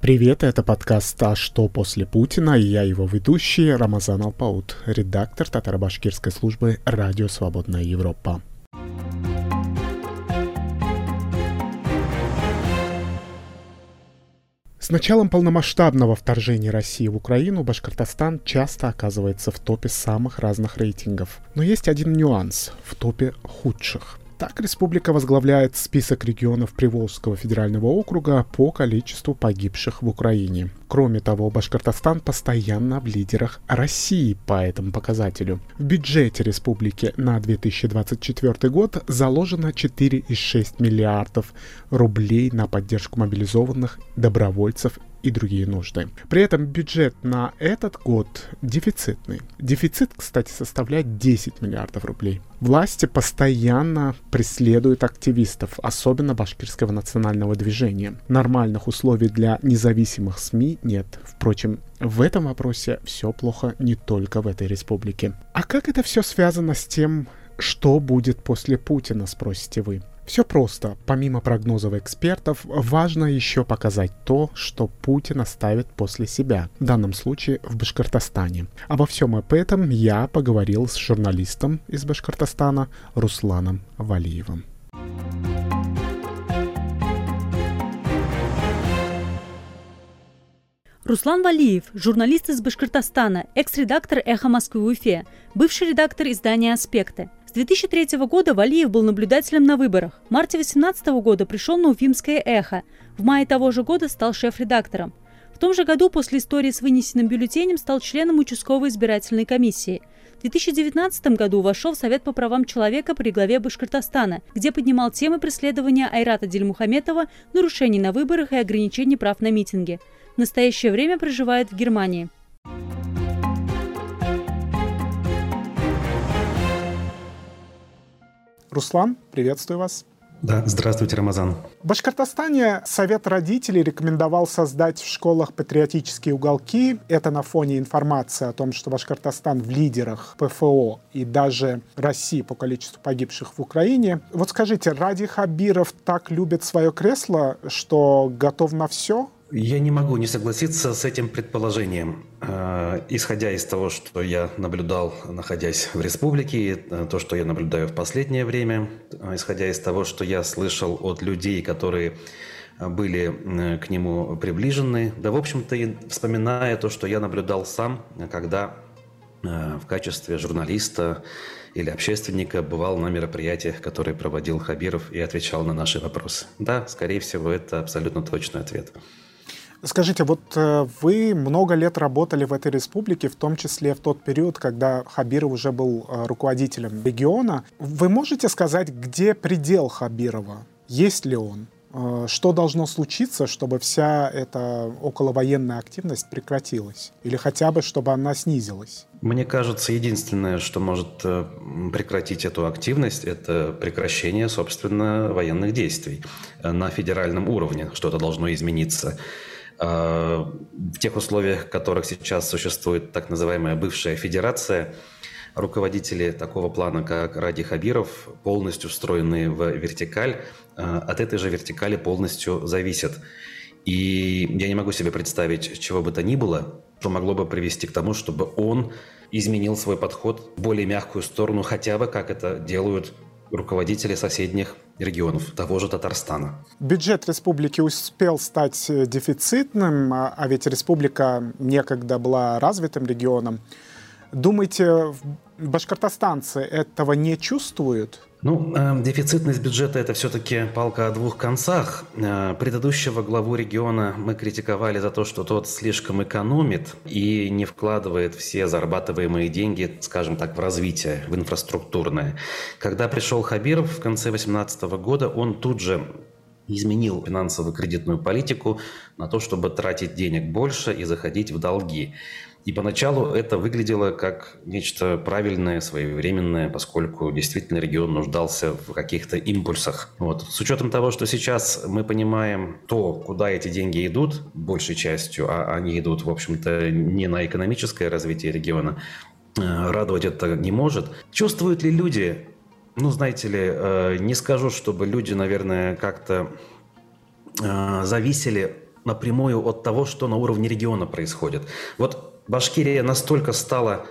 Привет, это подкаст «А что после Путина?» и я его ведущий Рамазан Алпаут, редактор татаро-башкирской службы «Радио Свободная Европа». С началом полномасштабного вторжения России в Украину Башкортостан часто оказывается в топе самых разных рейтингов. Но есть один нюанс – в топе худших – так, республика возглавляет список регионов Приволжского федерального округа по количеству погибших в Украине. Кроме того, Башкортостан постоянно в лидерах России по этому показателю. В бюджете республики на 2024 год заложено 4,6 миллиардов рублей на поддержку мобилизованных добровольцев и другие нужды. При этом бюджет на этот год дефицитный. Дефицит, кстати, составляет 10 миллиардов рублей. Власти постоянно преследуют активистов, особенно башкирского национального движения. Нормальных условий для независимых СМИ нет. Впрочем, в этом вопросе все плохо не только в этой республике. А как это все связано с тем, что будет после Путина, спросите вы? Все просто. Помимо прогнозов экспертов, важно еще показать то, что Путин оставит после себя, в данном случае в Башкортостане. Обо всем об этом я поговорил с журналистом из Башкортостана Русланом Валиевым. Руслан Валиев, журналист из Башкортостана, экс-редактор «Эхо Москвы» в Уфе, бывший редактор издания «Аспекты». 2003 года Валиев был наблюдателем на выборах. В марте 2018 года пришел на Уфимское эхо. В мае того же года стал шеф-редактором. В том же году после истории с вынесенным бюллетенем стал членом участковой избирательной комиссии. В 2019 году вошел в Совет по правам человека при главе Башкортостана, где поднимал темы преследования Айрата Дельмухаметова, нарушений на выборах и ограничений прав на митинги. В настоящее время проживает в Германии. Руслан, приветствую вас. Да, здравствуйте, Рамазан. В Башкортостане Совет родителей рекомендовал создать в школах патриотические уголки. Это на фоне информации о том, что Башкортостан в лидерах ПФО и даже России по количеству погибших в Украине. Вот скажите, Ради Хабиров так любит свое кресло, что готов на все? Я не могу не согласиться с этим предположением. Э, исходя из того, что я наблюдал, находясь в республике, э, то, что я наблюдаю в последнее время, э, исходя из того, что я слышал от людей, которые были к нему приближены, да, в общем-то, и вспоминая то, что я наблюдал сам, когда в качестве журналиста или общественника бывал на мероприятиях, которые проводил Хабиров и отвечал на наши вопросы. Да, скорее всего, это абсолютно точный ответ. Скажите, вот э, вы много лет работали в этой республике, в том числе в тот период, когда Хабиров уже был э, руководителем региона. Вы можете сказать, где предел Хабирова? Есть ли он? Э, что должно случиться, чтобы вся эта околовоенная активность прекратилась? Или хотя бы, чтобы она снизилась? Мне кажется, единственное, что может прекратить эту активность, это прекращение, собственно, военных действий на федеральном уровне. Что-то должно измениться. Э, в тех условиях, в которых сейчас существует так называемая бывшая федерация, руководители такого плана, как Ради Хабиров, полностью встроены в вертикаль, э, от этой же вертикали полностью зависят. И я не могу себе представить чего бы то ни было, что могло бы привести к тому, чтобы он изменил свой подход в более мягкую сторону, хотя бы как это делают руководители соседних регионов, того же Татарстана. Бюджет республики успел стать э, дефицитным, а, а ведь республика некогда была развитым регионом. Думаете, башкортостанцы этого не чувствуют? Ну, э, дефицитность бюджета – это все-таки палка о двух концах. Э, предыдущего главу региона мы критиковали за то, что тот слишком экономит и не вкладывает все зарабатываемые деньги, скажем так, в развитие, в инфраструктурное. Когда пришел Хабиров в конце 2018 года, он тут же изменил финансово-кредитную политику на то, чтобы тратить денег больше и заходить в долги. И поначалу это выглядело как нечто правильное, своевременное, поскольку действительно регион нуждался в каких-то импульсах. Вот. С учетом того, что сейчас мы понимаем то, куда эти деньги идут, большей частью, а они идут, в общем-то, не на экономическое развитие региона, э, радовать это не может. Чувствуют ли люди ну, знаете ли, э, не скажу, чтобы люди, наверное, как-то э, зависели напрямую от того, что на уровне региона происходит. Вот Башкирия настолько стала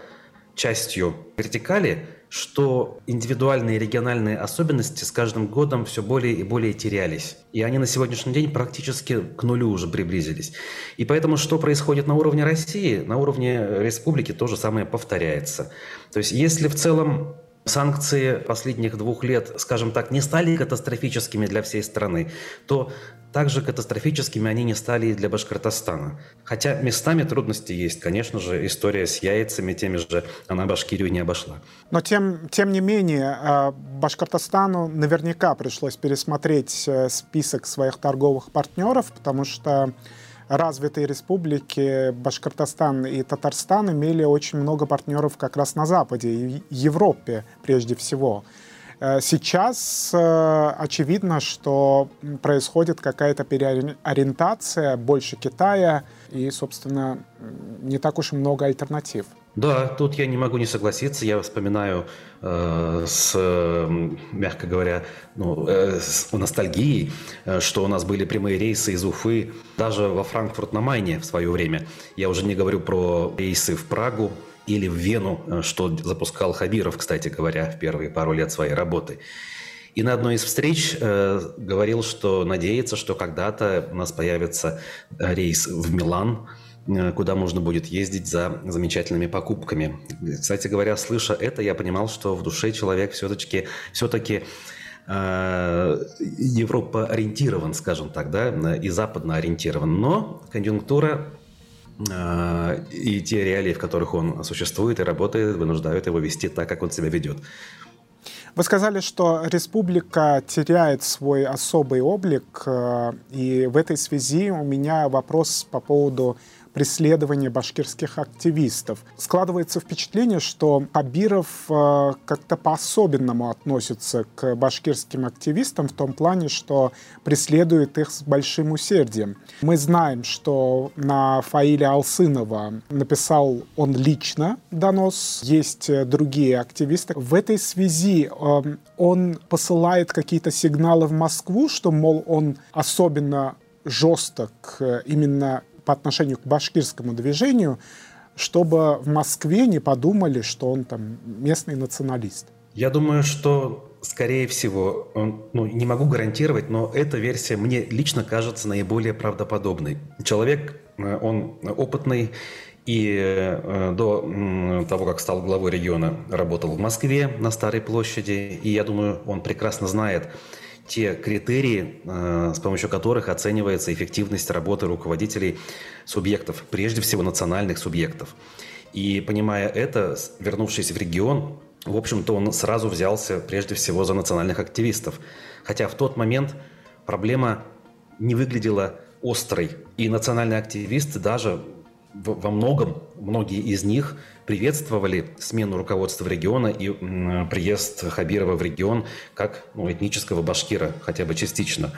частью вертикали, что индивидуальные региональные особенности с каждым годом все более и более терялись. И они на сегодняшний день практически к нулю уже приблизились. И поэтому, что происходит на уровне России, на уровне республики то же самое повторяется. То есть, если в целом санкции последних двух лет, скажем так, не стали катастрофическими для всей страны, то также катастрофическими они не стали и для Башкортостана. Хотя местами трудности есть. Конечно же, история с яйцами теми же, она Башкирию не обошла. Но тем, тем не менее, а, Башкортостану наверняка пришлось пересмотреть э, список своих торговых партнеров, потому что развитые республики Башкортостан и Татарстан имели очень много партнеров как раз на Западе, и Европе прежде всего. Э, сейчас э, очевидно, что происходит какая-то переориентация, больше Китая и, собственно, не так уж много альтернатив. Да, тут я не могу не согласиться. Я вспоминаю э, с, мягко говоря, ну, э, с ностальгией, э, что у нас были прямые рейсы из Уфы даже во Франкфурт на Майне в свое время. Я уже не говорю про рейсы в Прагу или в Вену, э, что запускал Хабиров, кстати говоря, в первые пару лет своей работы. И на одной из встреч э, говорил, что надеется, что когда-то у нас появится э, рейс в Милан, куда можно будет ездить за замечательными покупками. Кстати говоря, слыша это, я понимал, что в душе человек все-таки все-таки э, Европа ориентирован, скажем так, да, и западно ориентирован. Но конъюнктура э, и те реалии, в которых он существует и работает, вынуждают его вести так, как он себя ведет. Вы сказали, что республика теряет свой особый облик, э, и в этой связи у меня вопрос по поводу преследования башкирских активистов. Складывается впечатление, что Хабиров э, как-то по-особенному относится к башкирским активистам в том плане, что преследует их с большим усердием. Мы знаем, что на Фаиля Алсынова написал он лично донос, есть э, другие активисты. В этой связи э, он посылает какие-то сигналы в Москву, что, мол, он особенно жесток именно по отношению к башкирскому движению, чтобы в Москве не подумали, что он там местный националист? Я думаю, что скорее всего, ну, не могу гарантировать, но эта версия мне лично кажется наиболее правдоподобной. Человек, э, он опытный, и э, до того, как стал главой региона, работал в Москве на Старой площади. И я думаю, он прекрасно знает, те критерии, э, с помощью которых оценивается эффективность работы руководителей субъектов, прежде всего национальных субъектов. И понимая это, вернувшись в регион, в общем-то, он сразу взялся прежде всего за национальных активистов. Хотя в тот момент проблема не выглядела острой. И национальные активисты даже во многом, многие из них приветствовали смену руководства региона и приезд Хабирова в регион как ну, этнического башкира, хотя бы частично.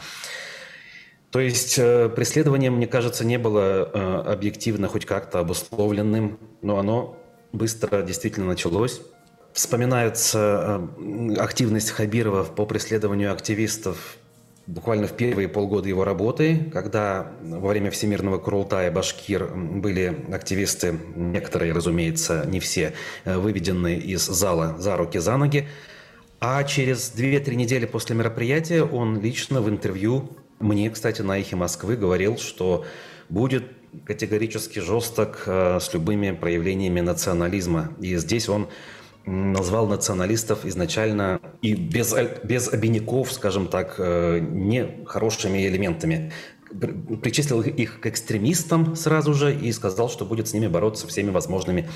То есть э, преследование, мне кажется, не было э, объективно хоть как-то обусловленным, но оно быстро действительно началось. Вспоминается э, активность Хабирова по преследованию активистов буквально в первые полгода его работы, когда во время Всемирного Курултая Башкир были активисты, некоторые, разумеется, не все, э, выведены из зала за руки, за ноги. А через 2-3 недели после мероприятия он лично в интервью мне, кстати, на «Эхе Москвы» говорил, что будет категорически жесток э, с любыми проявлениями национализма. И здесь он назвал националистов изначально и без, без обиняков, скажем так, э, не хорошими элементами. Причислил их к экстремистам сразу же и сказал, что будет с ними бороться всеми возможными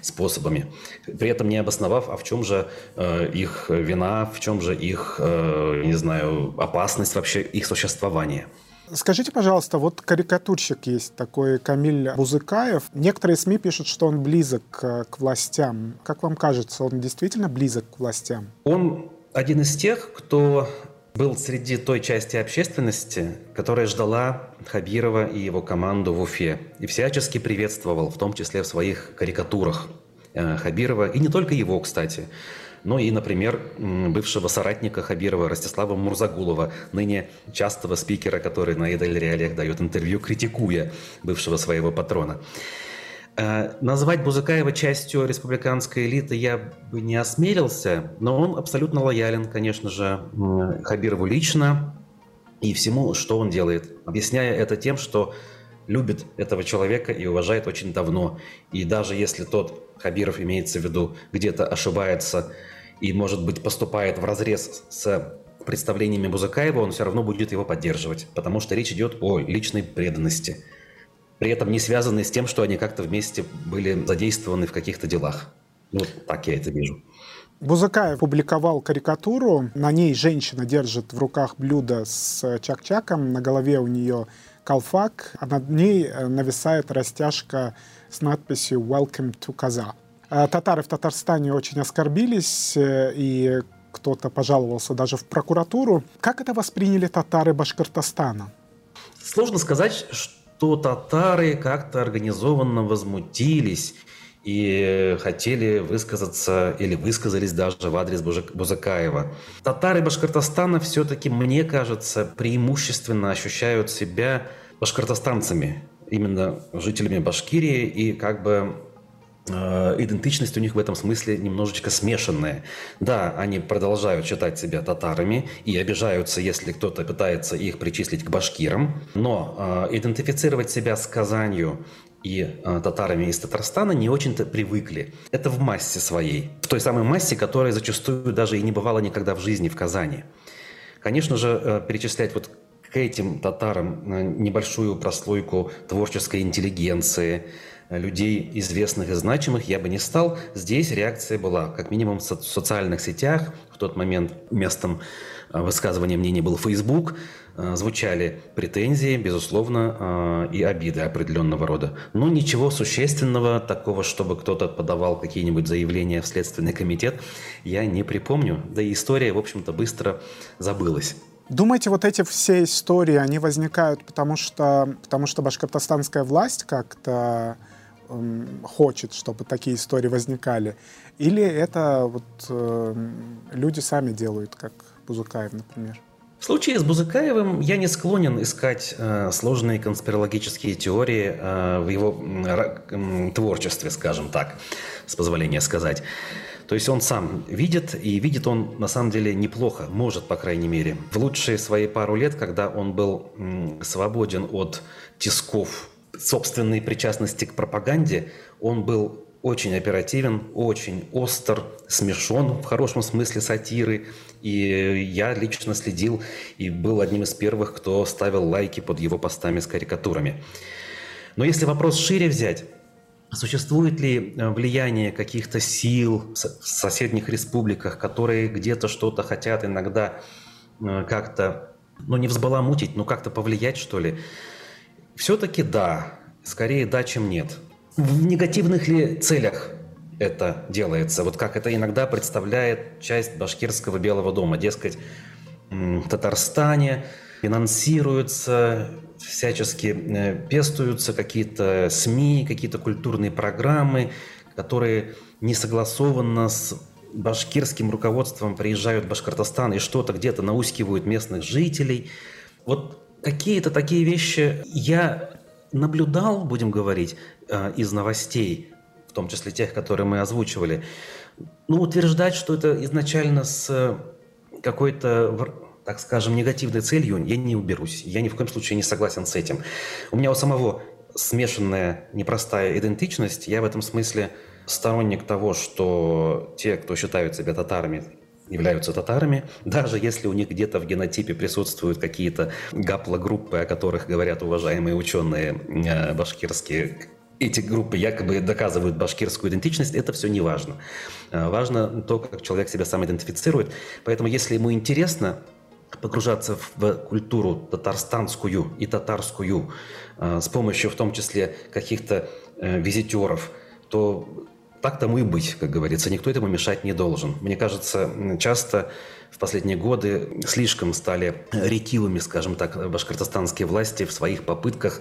способами. При этом не обосновав, а в чем же э, их вина, в чем же их, э, не знаю, опасность вообще их существования. Скажите, пожалуйста, вот карикатурщик есть такой Камиль Бузыкаев. Некоторые СМИ пишут, что он близок к властям. Как вам кажется, он действительно близок к властям? Он один из тех, кто был среди той части общественности, которая ждала Хабирова и его команду в Уфе и всячески приветствовал, в том числе в своих карикатурах э, Хабирова, и не только его, кстати. Ну и, например, бывшего соратника Хабирова Ростислава Мурзагулова, ныне частого спикера, который на Эдель Реалиях дает интервью, критикуя бывшего своего патрона. Э, назвать Бузыкаева частью республиканской элиты я бы не осмелился, но он абсолютно лоялен, конечно же, Хабирову лично и всему, что он делает, объясняя это тем, что любит этого человека и уважает очень давно. И даже если тот, Хабиров имеется в виду, где-то ошибается и, может быть, поступает в разрез с представлениями Бузыкаева, он все равно будет его поддерживать, потому что речь идет о личной преданности, при этом не связанной с тем, что они как-то вместе были задействованы в каких-то делах. Ну, так я это вижу. Бузыкаев публиковал карикатуру. На ней женщина держит в руках блюдо с чак-чаком. На голове у нее колфак, а над ней э, нависает растяжка с надписью «Welcome to Каза». Э, татары в Татарстане очень оскорбились, э, и кто-то пожаловался даже в прокуратуру. Как это восприняли татары Башкортостана? Сложно сказать, что татары как-то организованно возмутились и хотели высказаться или высказались даже в адрес Бузакаева. Татары Башкортостана все-таки, мне кажется, преимущественно ощущают себя башкортостанцами, именно жителями Башкирии, и как бы идентичность у них в этом смысле немножечко смешанная. Да, они продолжают считать себя татарами и обижаются, если кто-то пытается их причислить к башкирам, но э, идентифицировать себя с Казанью и э, татарами из Татарстана не очень-то привыкли. Это в массе своей. В той самой массе, которая зачастую даже и не бывала никогда в жизни в Казани. Конечно же, э, перечислять вот к этим татарам э, небольшую прослойку творческой интеллигенции, э, людей известных и значимых я бы не стал. Здесь реакция была, как минимум в социальных сетях. В тот момент местом э, высказывания мнений был Facebook. Звучали претензии, безусловно, и обиды определенного рода. Но ничего существенного, такого, чтобы кто-то подавал какие-нибудь заявления в Следственный комитет, я не припомню. Да и история, в общем-то, быстро забылась. Думаете, вот эти все истории, они возникают потому, что, потому что башкортостанская власть как-то хочет, чтобы такие истории возникали? Или это вот э, люди сами делают, как Бузукаев, например? В случае с Бузыкаевым я не склонен искать э, сложные конспирологические теории э, в его э, творчестве, скажем так, с позволения сказать. То есть он сам видит, и видит он на самом деле неплохо, может, по крайней мере. В лучшие свои пару лет, когда он был свободен от тисков собственной причастности к пропаганде, он был очень оперативен, очень остр, смешон в хорошем смысле сатиры. И я лично следил и был одним из первых, кто ставил лайки под его постами с карикатурами. Но если вопрос шире взять, Существует ли э, влияние каких-то сил в соседних республиках, которые где-то что-то хотят иногда э, как-то, ну не взбаламутить, но как-то повлиять, что ли? Все-таки да. Скорее да, чем нет. В негативных ли целях это делается? Вот как это иногда представляет часть башкирского Белого дома. Дескать, в Татарстане финансируется всячески э, пестуются какие-то СМИ, какие-то культурные программы, которые не согласованно с башкирским руководством приезжают в Башкортостан и что-то где-то наускивают местных жителей. Вот какие-то такие вещи я наблюдал, будем говорить, э, из новостей, в том числе тех, которые мы озвучивали. Ну, утверждать, что это изначально с какой-то так скажем, негативной целью я не уберусь. Я ни в коем случае не согласен с этим. У меня у самого смешанная, непростая идентичность. Я в этом смысле сторонник того, что те, кто считают себя татарами, являются татарами, даже если у них где-то в генотипе присутствуют какие-то гаплогруппы, о которых говорят уважаемые ученые э, башкирские, эти группы якобы доказывают башкирскую идентичность, это все не важно. Э, важно то, как человек себя сам идентифицирует. Поэтому, если ему интересно погружаться в культуру татарстанскую и татарскую э, с помощью в том числе каких-то визитеров, то так тому и быть, как говорится. Никто этому мешать не должен. Мне кажется, часто в последние годы слишком стали ретивыми, скажем так, башкортостанские власти в своих попытках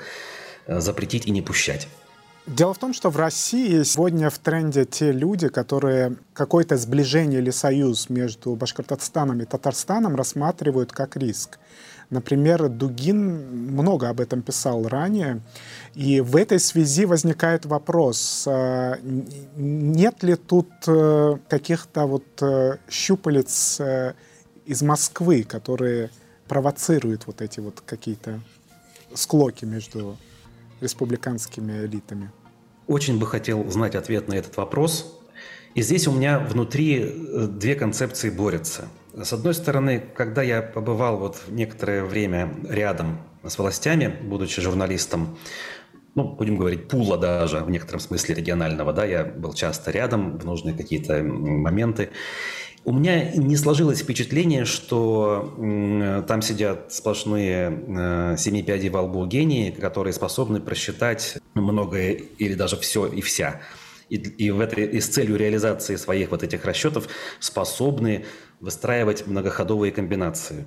э, запретить и не пущать. Дело в том, что в России сегодня в тренде те люди, которые какое-то сближение или союз между Башкортостаном и Татарстаном рассматривают как риск. Например, Дугин много об этом писал ранее. И в этой связи возникает вопрос, а, нет ли тут э, каких-то вот э, щупалец э, из Москвы, которые провоцируют вот эти вот какие-то склоки между республиканскими элитами? Очень бы хотел знать ответ на этот вопрос. И здесь у меня внутри две концепции борются – с одной стороны, когда я побывал вот некоторое время рядом с властями, будучи журналистом, ну, будем говорить, пула даже, в некотором смысле регионального, да, я был часто рядом в нужные какие-то моменты. У меня не сложилось впечатление, что там сидят сплошные э, семи пядей во лбу гении, которые способны просчитать многое или даже все и вся и, и, в этой, и с целью реализации своих вот этих расчетов способны выстраивать многоходовые комбинации.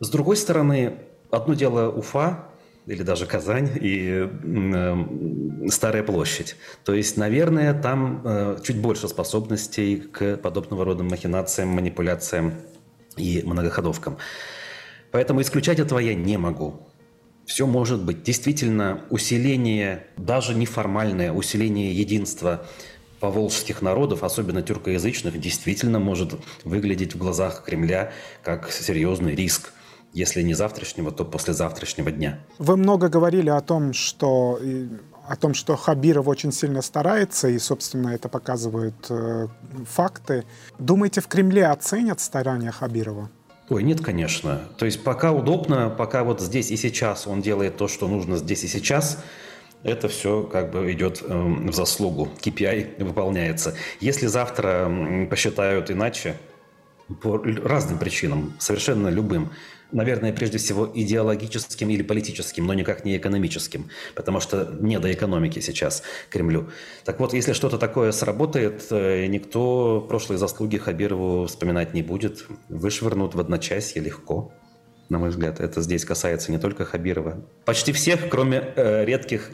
С другой стороны, одно дело Уфа, или даже Казань и э, Старая площадь. То есть, наверное, там э, чуть больше способностей к подобного рода махинациям, манипуляциям и многоходовкам. Поэтому исключать этого я не могу. Все может быть. Действительно, усиление, даже неформальное усиление единства поволжских народов, особенно тюркоязычных, действительно может выглядеть в глазах Кремля как серьезный риск если не завтрашнего, то послезавтрашнего дня. Вы много говорили о том, что о том, что Хабиров очень сильно старается, и, собственно, это показывают э, факты. Думаете, в Кремле оценят старания Хабирова? Ой, нет, конечно. То есть пока удобно, пока вот здесь и сейчас он делает то, что нужно здесь и сейчас, это все как бы идет э, в заслугу. KPI выполняется. Если завтра посчитают иначе, по разным причинам, совершенно любым, наверное, прежде всего идеологическим или политическим, но никак не экономическим, потому что не до экономики сейчас Кремлю. Так вот, если что-то такое сработает, э, никто прошлые заслуги Хабирову вспоминать не будет. Вышвырнут в одночасье легко. На мой взгляд, это здесь касается не только Хабирова. Почти всех, кроме э, редких,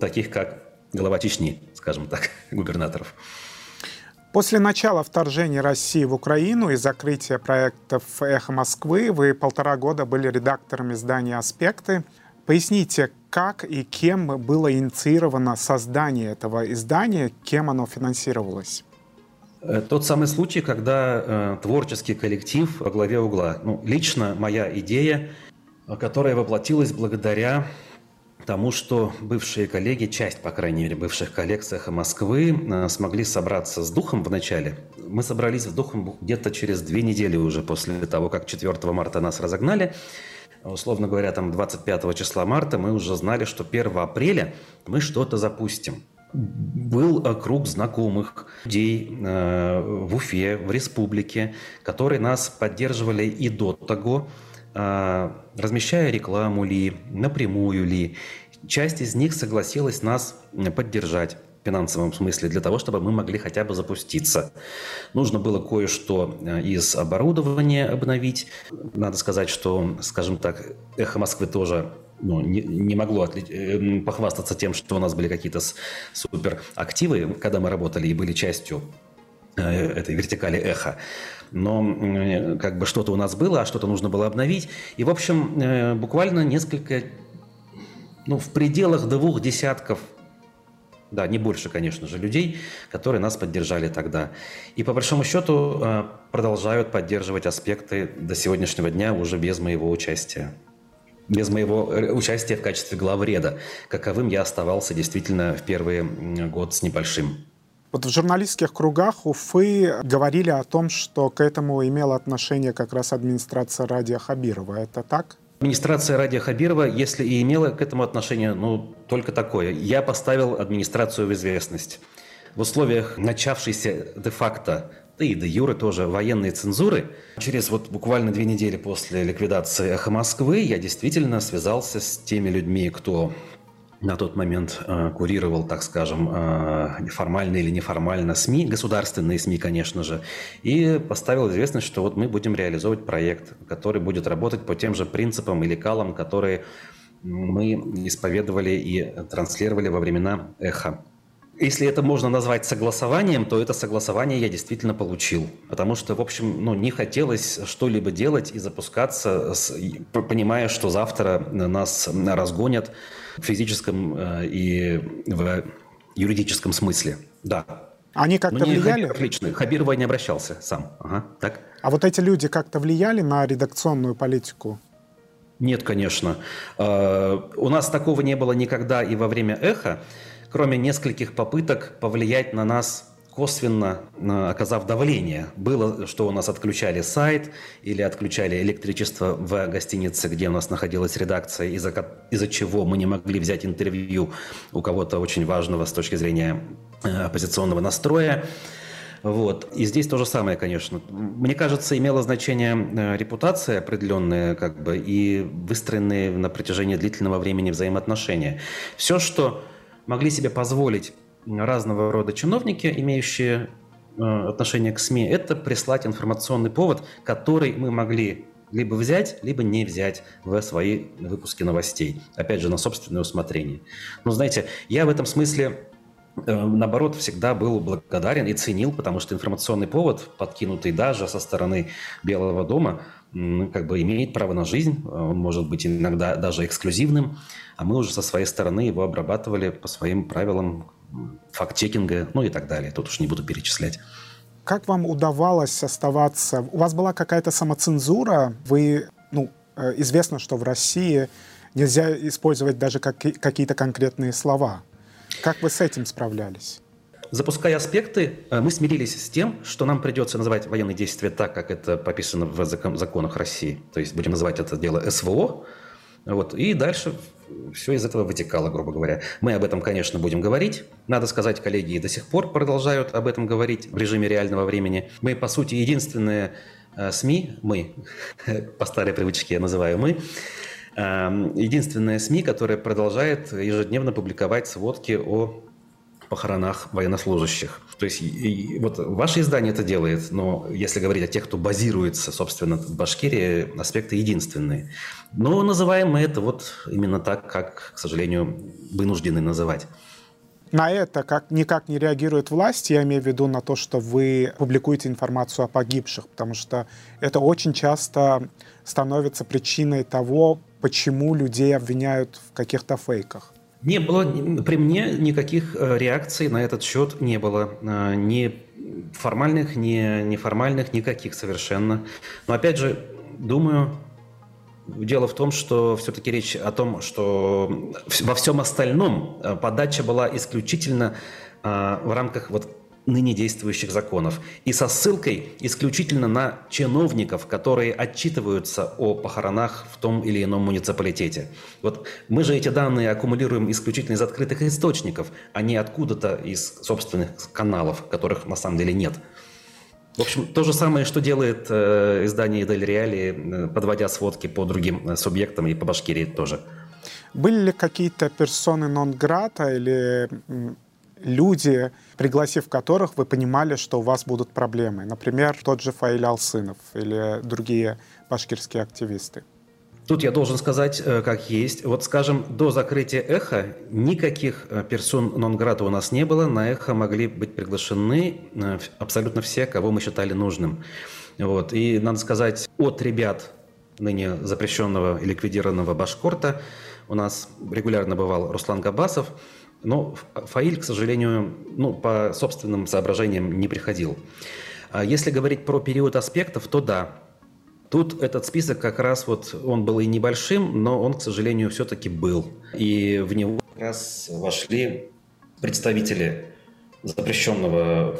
таких как глава Чечни, скажем так, губернаторов. После начала вторжения России в Украину и закрытия проектов «Эхо Москвы» вы полтора года были редактором издания «Аспекты». Поясните, как и кем было инициировано создание этого издания, кем оно финансировалось? Э, тот самый случай, когда э, творческий коллектив во главе угла. Ну, лично моя идея, которая воплотилась благодаря тому, что бывшие коллеги, часть, по крайней мере, бывших коллег с «Эхо Москвы» э, смогли собраться с духом в начале. Мы собрались с духом где-то через две недели уже после того, как 4 марта нас разогнали. Условно говоря, там 25 числа марта мы уже знали, что 1 апреля мы что-то запустим. Был э, круг знакомых людей э, в Уфе, в республике, которые нас поддерживали и до того, размещая рекламу ли, напрямую ли. Часть из них согласилась нас поддержать в финансовом смысле, для того, чтобы мы могли хотя бы запуститься. Нужно было кое-что э, из оборудования обновить. Надо сказать, что, скажем так, «Эхо Москвы» тоже ну, не, не могло отли... Э, похвастаться тем, что у нас были какие-то супер активы, когда мы работали и были частью этой вертикали эхо но как бы что-то у нас было, а что-то нужно было обновить. И, в общем, э, буквально несколько, ну, в пределах двух десятков да, не больше, конечно же, людей, которые нас поддержали тогда. И по большому счету э, продолжают поддерживать аспекты до сегодняшнего дня уже без моего участия. Без моего э, участия в качестве главреда, каковым я оставался действительно в первый год с небольшим. Вот в журналистских кругах Уфы говорили о том, что к этому имела отношение как раз администрация Радия Хабирова. Это так? Администрация Радия Хабирова, если и имела к этому отношение, ну, только такое. Я поставил администрацию в известность. В условиях начавшейся де-факто да и де юры тоже военной цензуры. Через вот буквально две недели после ликвидации «Эхо Москвы» я действительно связался с теми людьми, кто на тот момент э, курировал, так скажем, э, формально или неформально СМИ, государственные СМИ, конечно же, и поставил известность, что вот мы будем реализовывать проект, который будет работать по тем же принципам и лекалам, которые мы исповедовали и транслировали во времена эхо. Если это можно назвать согласованием, то это согласование я действительно получил. Потому что, в общем, ну, не хотелось что-либо делать и запускаться, с, понимая, что завтра нас разгонят в физическом э, и в юридическом смысле. Да. Они как-то влияли? Хабиров лично. Хабирова не обращался сам. Ага, так. А вот эти люди как-то влияли на редакционную политику? Нет, конечно. Э, у нас такого не было никогда и во время «Эхо», кроме нескольких попыток повлиять на нас косвенно оказав давление. Было, что у нас отключали сайт или отключали электричество в гостинице, где у нас находилась редакция, из-за, из чего мы не могли взять интервью у кого-то очень важного с точки зрения э, оппозиционного настроя. Вот. И здесь то же самое, конечно. Мне кажется, имело значение э, репутация определенная, как бы, и выстроенные на протяжении длительного времени взаимоотношения. Все, что могли себе позволить разного рода чиновники, имеющие э, отношение к СМИ, это прислать информационный повод, который мы могли либо взять, либо не взять в свои выпуски новостей. Опять же, на собственное усмотрение. Но знаете, я в этом смысле Э, наоборот, всегда был благодарен и ценил, потому что информационный повод, подкинутый даже со стороны Белого дома, как бы имеет право на жизнь, он может быть иногда даже эксклюзивным, а мы уже со своей стороны его обрабатывали по своим правилам факт-чекинга, ну и так далее. Тут уж не буду перечислять. Как вам удавалось оставаться? У вас была какая-то самоцензура? Вы, ну, э, известно, что в России нельзя использовать даже какие-то конкретные слова. Как вы с этим справлялись? Запуская аспекты, э, мы смирились с тем, что нам придется называть военные действия так, как это пописано в законах России. То есть будем называть это дело СВО. Вот. И дальше все из этого вытекало, грубо говоря. Мы об этом, конечно, будем говорить. Надо сказать, коллеги до сих пор продолжают об этом говорить в режиме реального времени. Мы, по сути, единственные э, СМИ, мы, по старой привычке я называю мы, Эм, единственная СМИ, которая продолжает ежедневно публиковать сводки о похоронах военнослужащих. То есть и, и, вот ваше издание это делает, но если говорить о тех, кто базируется, собственно, в Башкирии, аспекты единственные. Но называем мы это вот именно так, как, к сожалению, вынуждены называть. На это как, никак не реагирует власть, я имею в виду на то, что вы публикуете информацию о погибших, потому что это очень часто становится причиной того, почему людей обвиняют в каких-то фейках? Не было, при мне никаких э, реакций на этот счет не было. Э, ни формальных, ни неформальных, никаких совершенно. Но опять же, думаю, Дело в том, что все-таки речь о том, что во всем остальном э, подача была исключительно в рамках вот ныне действующих законов и со ссылкой исключительно на чиновников, которые отчитываются о похоронах в том или ином муниципалитете. Вот мы же эти данные аккумулируем исключительно из открытых источников, а не откуда-то из собственных каналов, которых на самом деле нет. В общем, то же самое, что делает э, издание Дель Реали, э, подводя сводки по другим э, субъектам и по Башкирии тоже. Были ли какие-то персоны нон-грата или люди, пригласив которых вы понимали, что у вас будут проблемы. Например, тот же Фаиль Алсынов или другие башкирские активисты. Тут я должен сказать, э, как есть. Вот, скажем, до закрытия «Эхо» никаких э, персон нон-грата у нас не было. На «Эхо» могли быть приглашены э, абсолютно все, кого мы считали нужным. Вот. И, надо сказать, от ребят ныне запрещенного и ликвидированного Башкорта у нас регулярно бывал Руслан Габасов – но Фаиль, к сожалению, ну, по собственным соображениям не приходил. А если говорить про период аспектов, то да, Тут этот список как раз вот, он был и небольшим, но он, к сожалению, все-таки был. И в него как раз вошли представители запрещенного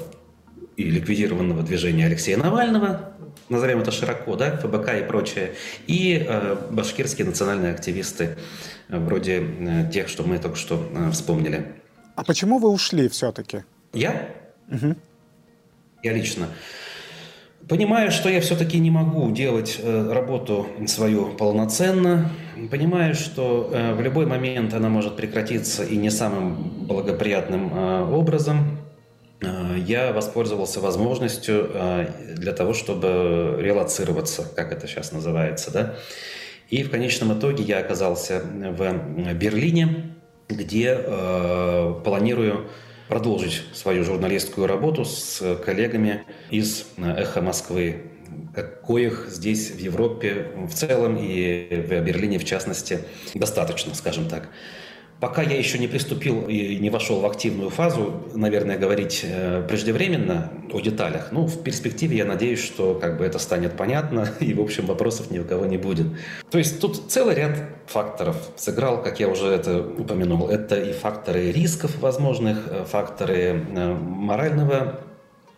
и ликвидированного движения Алексея Навального, назовем это широко, да, ФБК и прочее, и э, башкирские национальные активисты, э, вроде э, тех, что мы только что э, вспомнили. А почему вы ушли все-таки? Я? Угу. Я лично. Понимаю, что я все-таки не могу делать э, работу свою полноценно, понимаю, что э, в любой момент она может прекратиться и не самым благоприятным э, образом, я воспользовался возможностью э, для того, чтобы релацироваться, как это сейчас называется, да. И в конечном итоге я оказался в Берлине, где э, планирую продолжить свою журналистскую работу с коллегами из «Эхо Москвы», коих здесь в Европе в целом и в Берлине в частности достаточно, скажем так. Пока я еще не приступил и не вошел в активную фазу, наверное, говорить э, преждевременно о деталях. Ну, в перспективе я надеюсь, что как бы это станет понятно, и, в общем, вопросов ни у кого не будет. То есть тут целый ряд факторов сыграл, как я уже это упомянул. Это и факторы рисков возможных, э, факторы э, морального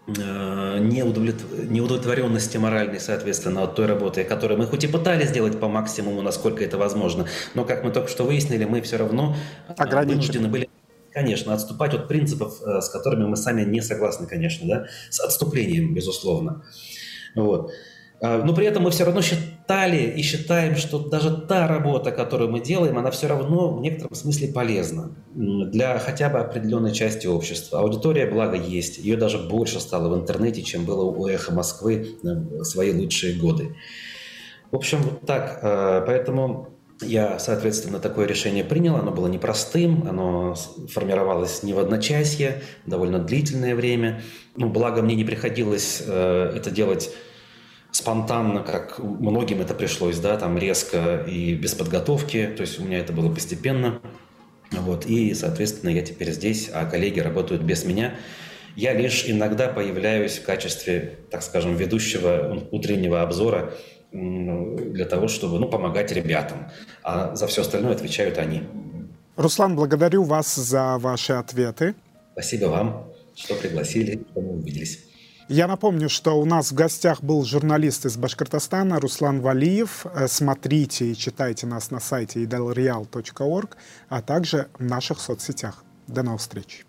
неудовлетворенности моральной, соответственно, от той работы, которую мы хоть и пытались сделать по максимуму, насколько это возможно, но, как мы только что выяснили, мы все равно э, вынуждены были Конечно, отступать от принципов, э, с которыми мы сами не согласны, конечно, да, с отступлением, безусловно. Вот. А, но при этом мы все равно считали и считаем, что даже та работа, которую мы делаем, она все равно в некотором смысле полезна для хотя бы определенной части общества. Аудитория, благо, есть. Ее даже больше стало в интернете, чем было у «Эхо Москвы» в свои лучшие годы. В общем, вот так. А, поэтому я, соответственно, такое решение принял. Оно было непростым, оно формировалось не в одночасье, довольно длительное время. Ну, благо, мне не приходилось э, это делать спонтанно, как многим это пришлось, да, там резко и без подготовки, то есть у меня это было постепенно, вот, и, соответственно, я теперь здесь, а коллеги работают без меня. Я лишь иногда появляюсь в качестве, так скажем, ведущего утреннего обзора для того, чтобы, ну, помогать ребятам, а за все остальное отвечают они. Руслан, благодарю вас за ваши ответы. Спасибо вам, что пригласили, что мы увиделись. Я напомню, что у нас в гостях был журналист из Башкортостана Руслан Валиев. Э, смотрите и читайте нас на сайте idelreal.org, а также в наших соцсетях. До новых встреч!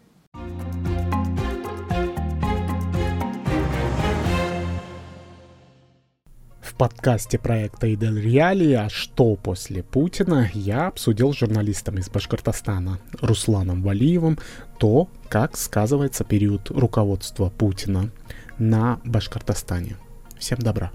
В подкасте проекта «Идель Реалии» «А что после Путина» я обсудил с журналистом из Башкортостана Русланом Валиевым то, как сказывается период руководства Путина на Башкортостане. Всем добра!